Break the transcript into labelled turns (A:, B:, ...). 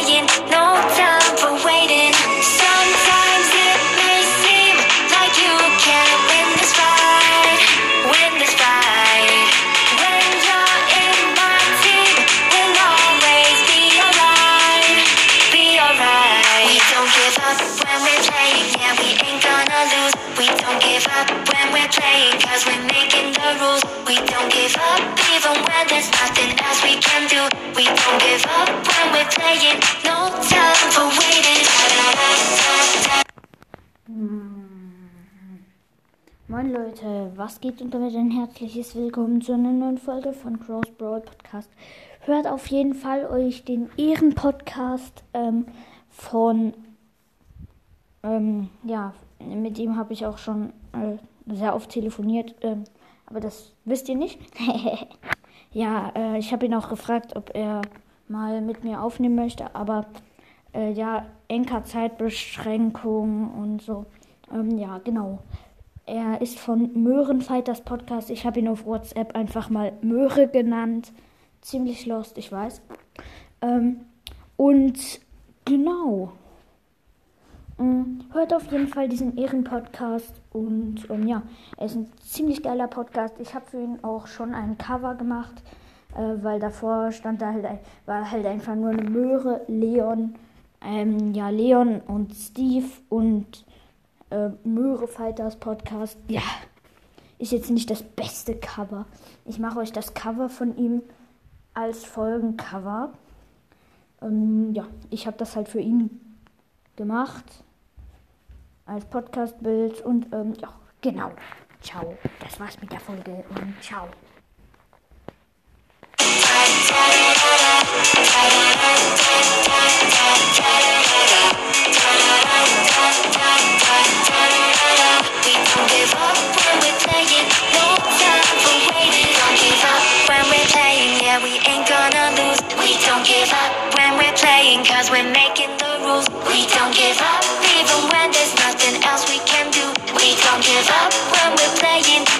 A: no time for waiting. Sometimes it may seem like you can't win this fight, win this fight. When you're in my team, we'll always be alright, be alright. We don't give up when we're playing, yeah, we ain't gonna lose. We don't give up when cause we're making the rules. We don't give up even when there's nothing else we can do. We don't give up when we're playing, no time for waiting.
B: Moin Leute, was geht und damit ein herzliches Willkommen zu einer neuen Folge von Cross Brawl Podcast. Hört auf jeden Fall euch den Ehren-Podcast ähm, von, ähm, ja, mit ihm habe ich auch schon äh, sehr oft telefoniert, ähm, aber das wisst ihr nicht. ja, äh, ich habe ihn auch gefragt, ob er mal mit mir aufnehmen möchte, aber äh, ja, Enker-Zeitbeschränkung und so. Ähm, ja, genau. Er ist von Möhrenfighters Podcast. Ich habe ihn auf WhatsApp einfach mal Möhre genannt. Ziemlich lost, ich weiß. Ähm, und genau. Ähm, hört auf jeden Fall diesen Ehren-Podcast. Und ähm, ja, er ist ein ziemlich geiler Podcast. Ich habe für ihn auch schon ein Cover gemacht, äh, weil davor stand da halt, war halt einfach nur eine Möhre, Leon, ähm, ja, Leon und Steve und äh, Möhre Fighters Podcast. Ja, ist jetzt nicht das beste Cover. Ich mache euch das Cover von ihm als Folgencover. Ähm, ja, ich habe das halt für ihn gemacht. Als Podcastbild und ähm, ja, genau. Ciao. Das war's mit der Folge und ciao.
A: We don't give up don't give up when we're playing.